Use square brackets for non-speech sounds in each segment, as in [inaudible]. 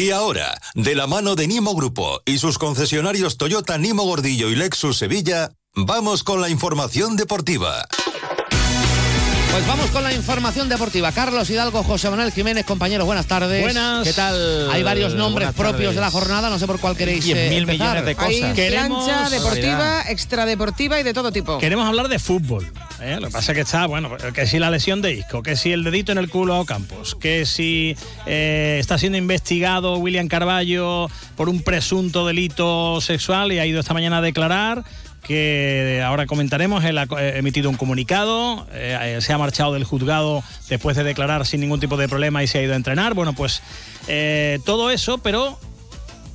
Y ahora, de la mano de Nimo Grupo y sus concesionarios Toyota Nimo Gordillo y Lexus Sevilla, vamos con la información deportiva. Pues vamos con la información deportiva. Carlos Hidalgo, José Manuel Jiménez, compañeros, buenas tardes. Buenas. ¿Qué tal? Hay varios nombres propios de la jornada, no sé por cuál queréis Diez eh, mil empezar. millones de cosas. Hay Queremos- plancha deportiva, extradeportiva y de todo tipo. Queremos hablar de fútbol. ¿Eh? Lo que pasa es que está, bueno, que si la lesión de Isco, que si el dedito en el culo a Ocampos, que si eh, está siendo investigado William Carballo por un presunto delito sexual y ha ido esta mañana a declarar que ahora comentaremos, él ha eh, emitido un comunicado, se ha marchado del juzgado después de declarar sin ningún tipo de problema y se ha ido a entrenar. Bueno, pues todo eso, pero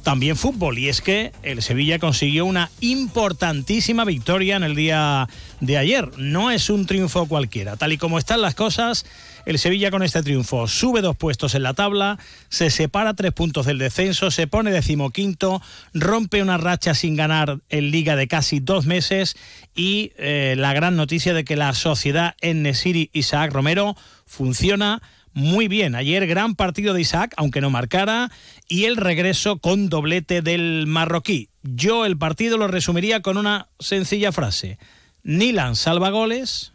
también fútbol. Y es que el Sevilla consiguió una importantísima victoria en el día de ayer. No es un triunfo cualquiera. Tal y como están las cosas, el Sevilla con este triunfo sube dos puestos en la tabla, se separa tres puntos del descenso, se pone decimoquinto, rompe una racha sin ganar en liga de casi dos meses y eh, la gran noticia de que la sociedad en Nesiri Isaac Romero funciona muy bien. Ayer gran partido de Isaac, aunque no marcara, y el regreso con doblete del marroquí. Yo el partido lo resumiría con una sencilla frase. Nilan salva goles,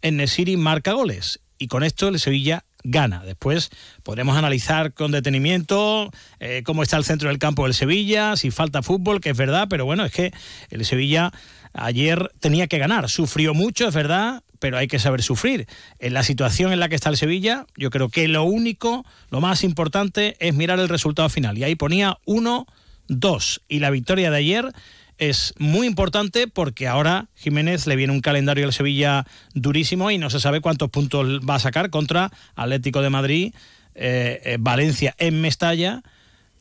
Nesiri marca goles. Y con esto el Sevilla gana. Después podremos analizar con detenimiento eh, cómo está el centro del campo del Sevilla, si falta fútbol, que es verdad, pero bueno, es que el Sevilla ayer tenía que ganar. Sufrió mucho, es verdad, pero hay que saber sufrir. En la situación en la que está el Sevilla, yo creo que lo único, lo más importante es mirar el resultado final. Y ahí ponía 1-2. Y la victoria de ayer es muy importante porque ahora Jiménez le viene un calendario al Sevilla durísimo y no se sabe cuántos puntos va a sacar contra Atlético de Madrid, eh, eh, Valencia en Mestalla,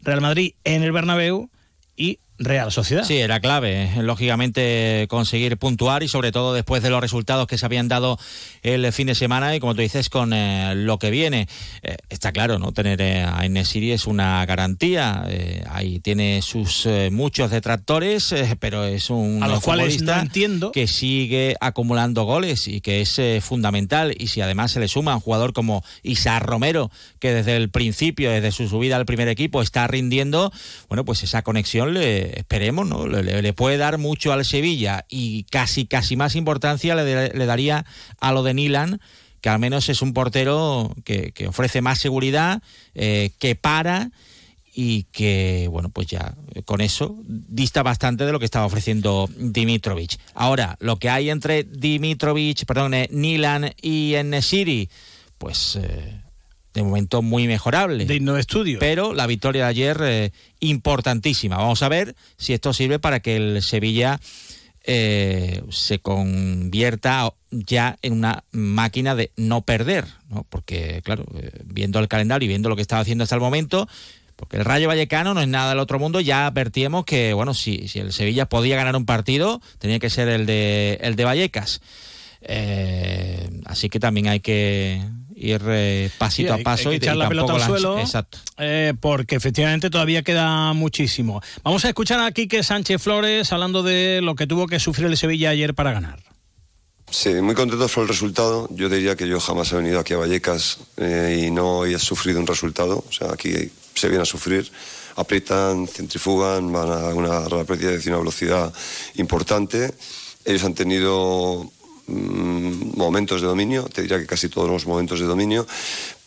Real Madrid en el Bernabéu y Real Sociedad. Sí, era clave, eh, lógicamente, conseguir puntuar y sobre todo después de los resultados que se habían dado el fin de semana y como tú dices, con eh, lo que viene. Eh, está claro, ¿no? Tener eh, a Enesiri es una garantía. eh, ahí tiene sus muchos detractores, pero es un A los cuales no entiendo. que sigue acumulando goles y que es fundamental. Y si además se le suma un jugador como Isaac Romero, que desde el principio, desde su subida al primer equipo, está rindiendo, bueno, pues esa conexión le esperemos, ¿no? Le, puede dar mucho al Sevilla y casi, casi más importancia le, daría a lo de Nilan que al menos es un portero que, ofrece más seguridad, eh, que para y que, bueno, pues ya eh, con eso dista bastante de lo que estaba ofreciendo Dimitrovic. Ahora, lo que hay entre Dimitrovic, perdón, eh, Nilan y Enesiri, pues eh, de momento muy mejorable. Digno de estudio. Pero la victoria de ayer eh, importantísima. Vamos a ver si esto sirve para que el Sevilla eh, se convierta ya en una máquina de no perder, ¿no? Porque, claro, eh, viendo el calendario y viendo lo que estaba haciendo hasta el momento, porque el Rayo Vallecano no es nada del otro mundo, ya advertíamos que, bueno, si, si el Sevilla podía ganar un partido, tenía que ser el de, el de Vallecas. Así que también hay que ir eh, pasito Sí, a paso hay y, que echar y la pelota al suelo. Exacto. Eh, porque efectivamente todavía queda muchísimo. Vamos a escuchar a Quique Sánchez Flores hablando de lo que tuvo que sufrir el Sevilla ayer para ganar. Sí, muy contento por el resultado. Yo diría que yo jamás he venido aquí a Vallecas eh, y no he sufrido un resultado. O sea, aquí se viene a sufrir. Aprietan, centrifugan, van a una rapidez y una velocidad importante. Ellos han tenido momentos de dominio, te diría que casi todos los momentos de dominio,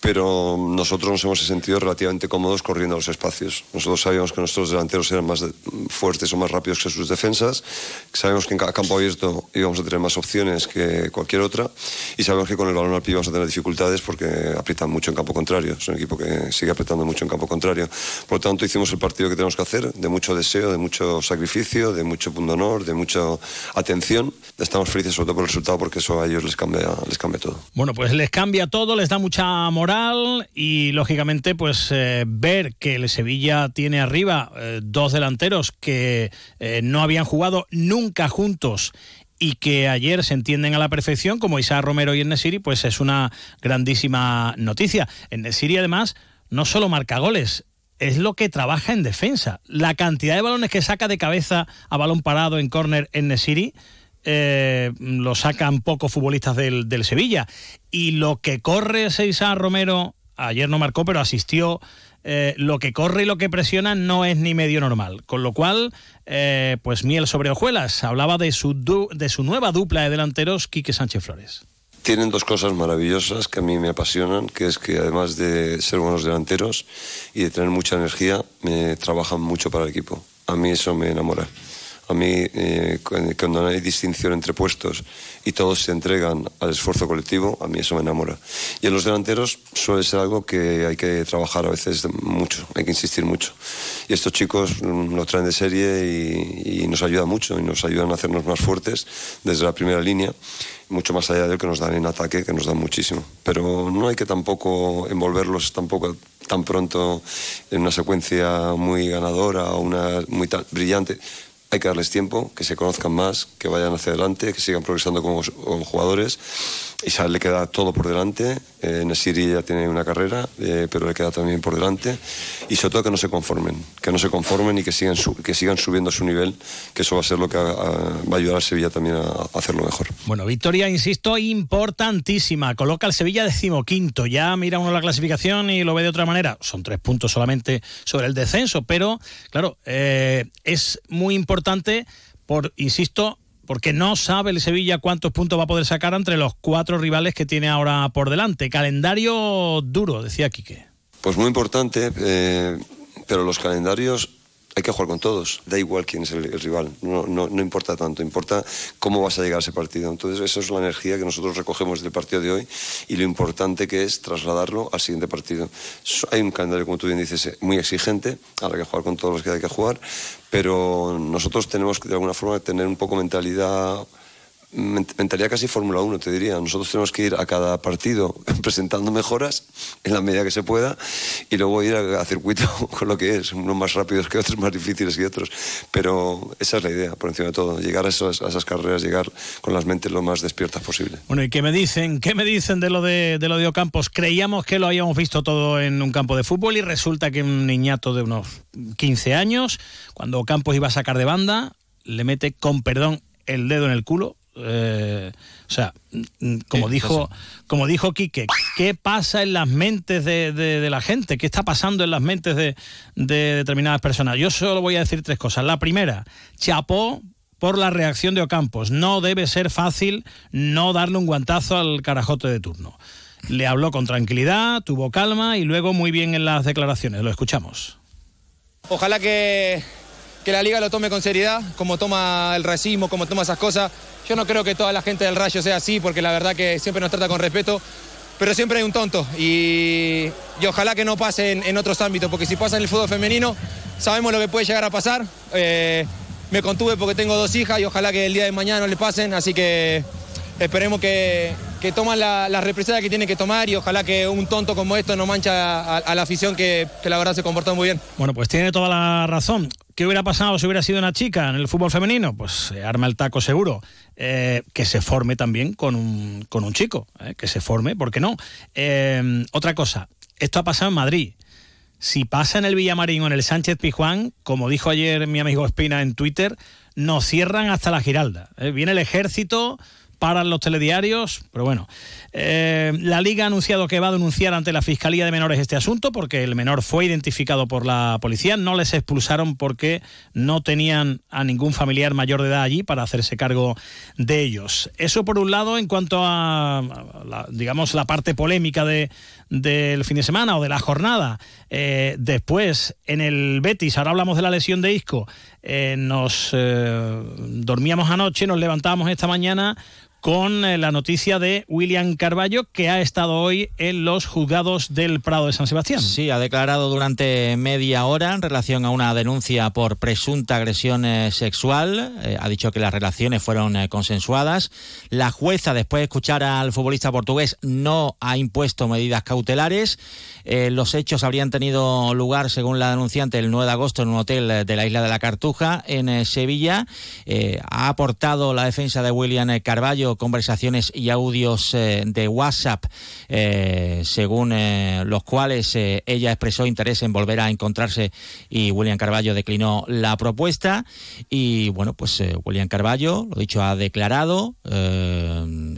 pero nosotros nos hemos sentido relativamente cómodos corriendo a los espacios. Nosotros sabíamos que nuestros delanteros eran más fuertes o más rápidos que sus defensas, sabemos que en cada campo abierto íbamos a tener más opciones que cualquier otra y sabemos que con el balón al pie íbamos a tener dificultades porque aprietan mucho en campo contrario. Es un equipo que sigue apretando mucho en campo contrario. Por lo tanto, hicimos el partido que tenemos que hacer, de mucho deseo, de mucho sacrificio, de mucho punto honor, de mucha atención. Estamos felices sobre todo por el resultado porque eso a ellos les cambia, les cambia todo. Bueno, pues les cambia todo, les da mucha moral y lógicamente pues eh, ver que el Sevilla tiene arriba eh, dos delanteros que eh, no habían jugado nunca juntos y que ayer se entienden a la perfección como Isaac Romero y Enesiri, pues es una grandísima noticia. Enesiri además no solo marca goles, es lo que trabaja en defensa. La cantidad de balones que saca de cabeza a balón parado en córner en eh, lo sacan pocos futbolistas del, del Sevilla. Y lo que corre Seisa Romero, ayer no marcó, pero asistió eh, lo que corre y lo que presiona no es ni medio normal. Con lo cual, eh, pues miel sobre hojuelas. Hablaba de su, de su nueva dupla de delanteros, Quique Sánchez Flores. Tienen dos cosas maravillosas que a mí me apasionan, que es que además de ser buenos delanteros y de tener mucha energía, me trabajan mucho para el equipo. A mí eso me enamora. A mí, eh, cuando no hay distinción entre puestos y todos se entregan al esfuerzo colectivo, a mí eso me enamora. Y en los delanteros suele ser algo que hay que trabajar a veces mucho, hay que insistir mucho. Y estos chicos mm, lo traen de serie y, y nos ayudan mucho y nos ayudan a hacernos más fuertes desde la primera línea mucho más allá de lo que nos dan en ataque, que nos dan muchísimo. Pero no hay que tampoco envolverlos tampoco tan pronto en una secuencia muy ganadora o una muy brillante, hay que darles tiempo, que se conozcan más, que vayan hacia adelante, que sigan progresando como, jugadores. Isabel le queda todo por delante. Eh, Nesiri ya tiene una carrera, eh, pero le queda también por delante. Y sobre todo que no se conformen, que no se conformen y que sigan, que sigan subiendo su nivel, que eso va a ser lo que va a ayudar a Sevilla también a, hacerlo mejor. Bueno, victoria, insisto, importantísima. Coloca al Sevilla decimoquinto. Ya mira uno la clasificación y lo ve de otra manera. Son tres puntos solamente sobre el descenso, pero claro, eh, es muy importante por, insisto, porque no sabe el Sevilla cuántos puntos va a poder sacar entre los cuatro rivales que tiene ahora por delante. Calendario duro, decía Quique. Pues muy importante, eh, pero los calendarios hay que jugar con todos, da igual quién es el, rival, no, no, no, importa tanto, importa cómo vas a llegar a ese partido. Entonces, esa es la energía que nosotros recogemos del partido de hoy y lo importante que es trasladarlo al siguiente partido. Hay un calendario, como tú bien dices, muy exigente, habrá que jugar con todos los que hay que jugar, pero nosotros tenemos que de alguna forma tener un poco mentalidad mentalidad casi Fórmula 1, te diría. Nosotros tenemos que ir a cada partido [laughs] presentando mejoras en la medida que se pueda y luego ir a, circuito [laughs] con lo que es, unos más rápidos que otros, más difíciles que otros. Pero esa es la idea, por encima de todo, llegar a esas, a esas carreras, llegar con las mentes lo más despiertas posible. Bueno, ¿y qué me dicen? ¿Qué me dicen de lo de, de lo de Ocampos? Creíamos que lo habíamos visto todo en un campo de fútbol y resulta que un niñato de unos 15 años, cuando Ocampos iba a sacar de banda, le mete, con perdón, el dedo en el culo eh, o sea, mm, como dijo, como dijo Quique, ¿qué pasa en las mentes de, la gente? ¿Qué está pasando en las mentes de, determinadas personas? Yo solo voy a decir tres cosas. La primera, chapó por la reacción de Ocampos. No debe ser fácil no darle un guantazo al carajote de turno. Le habló con tranquilidad, tuvo calma y luego muy bien en las declaraciones. Lo escuchamos. Ojalá que, que la liga lo tome con seriedad, como toma el racismo, como toma esas cosas. Yo no creo que toda la gente del Rayo sea así, porque la verdad que siempre nos trata con respeto, pero siempre hay un tonto y, ojalá que no pase en, otros ámbitos, porque si pasa en el fútbol femenino, sabemos lo que puede llegar a pasar. Eh, me contuve porque tengo dos hijas y ojalá que el día de mañana no le pasen, así que esperemos que, que toman la, la represalia que tienen que tomar y ojalá que un tonto como esto no mancha a, la afición que, que, la verdad se comportó muy bien. Bueno, pues tiene toda la razón. ¿Qué hubiera pasado si hubiera sido una chica en el fútbol femenino? Pues se arma el taco seguro. Eh, que se forme también con un, con un chico, eh, que se forme, ¿por qué no? Eh, otra cosa, esto ha pasado en Madrid. Si pasa en el Villamarín o en el Sánchez Pijuán, como dijo ayer mi amigo Espina en Twitter, nos cierran hasta la Giralda. Viene el ejército, paran los telediarios, pero bueno. Eh, la Liga ha anunciado que va a denunciar ante la Fiscalía de Menores este asunto porque el menor fue identificado por la policía. No les expulsaron porque no tenían a ningún familiar mayor de edad allí para hacerse cargo de ellos. Eso por un lado en cuanto a, la, digamos, la parte polémica de, del fin de semana o de la jornada. Eh, después, en el Betis, ahora hablamos de la lesión de Isco, eh, nos dormíamos anoche, nos levantábamos esta mañana con eh, la noticia de William Carballo, que ha estado hoy en los juzgados del Prado de San Sebastián. Sí, ha declarado durante media hora en relación a una denuncia por presunta agresión eh, sexual. Eh, ha dicho que las relaciones fueron consensuadas. La jueza, después de escuchar al futbolista portugués, no ha impuesto medidas cautelares. los hechos habrían tenido lugar, según la denunciante, el 9 de agosto en un hotel de la isla de la Cartuja, en Sevilla. ha aportado la defensa de William Carballo Conversaciones y audios eh, de WhatsApp, eh, según los cuales ella expresó interés en volver a encontrarse y William Carballo declinó la propuesta. Y bueno, pues William Carballo, lo dicho, ha declarado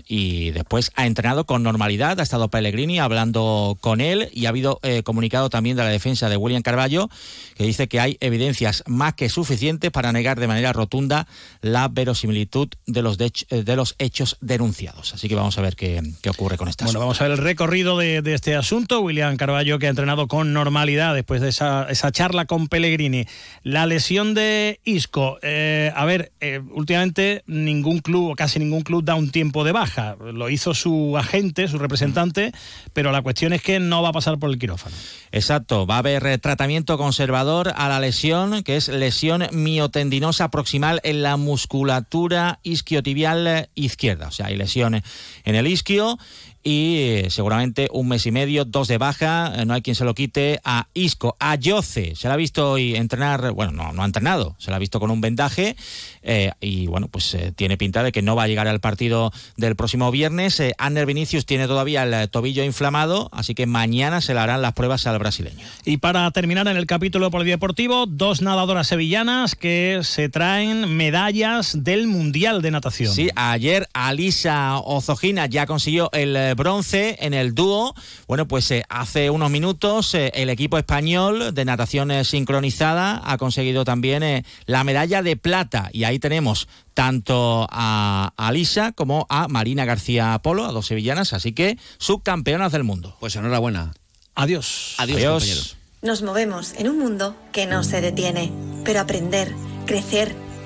y después ha entrenado con normalidad, ha estado Pellegrini hablando con él y ha habido comunicado también de la defensa de William Carballo que dice que hay evidencias más que suficientes para negar de manera rotunda la verosimilitud de los, eh, de, los hechos denunciados. Así que vamos a ver qué, ocurre con esta. Bueno, vamos a ver el recorrido de, este asunto. William Carballo, que ha entrenado con normalidad después de esa, charla con Pellegrini. La lesión de Isco. Eh, a ver, eh, últimamente ningún club, o casi ningún club, da un tiempo de baja. Lo hizo su agente, su representante, pero la cuestión es que no va a pasar por el quirófano. Exacto, va a haber tratamiento conservador a la lesión, que es lesión miotendinosa proximal en la musculatura isquiotibial izquierda. O sea, hay lesiones en el isquio y eh, seguramente un mes y medio, dos de baja, eh, no hay quien se lo quite a Isco, a Yoce, se la ha visto hoy entrenar, bueno, no, no ha entrenado, se la ha visto con un vendaje eh, y bueno, pues tiene pinta de que no va a llegar al partido del próximo viernes. Ander Vinicius tiene todavía el tobillo inflamado, así que mañana se le harán las pruebas al brasileño. Y para terminar en el capítulo polideportivo, dos nadadoras sevillanas que se traen medallas del Mundial de Natación. Sí, ayer Alisa Ozogina ya consiguió el bronce en el dúo. Bueno, pues eh, hace unos minutos eh, el equipo español de natación eh, sincronizada ha conseguido también la medalla de plata y ahí tenemos tanto a Alisa como a Marina García Polo, a dos sevillanas, así que subcampeonas del mundo. Pues enhorabuena. Adiós. Adiós, Adiós. compañeros. Nos movemos en un mundo que no se detiene, pero aprender, crecer,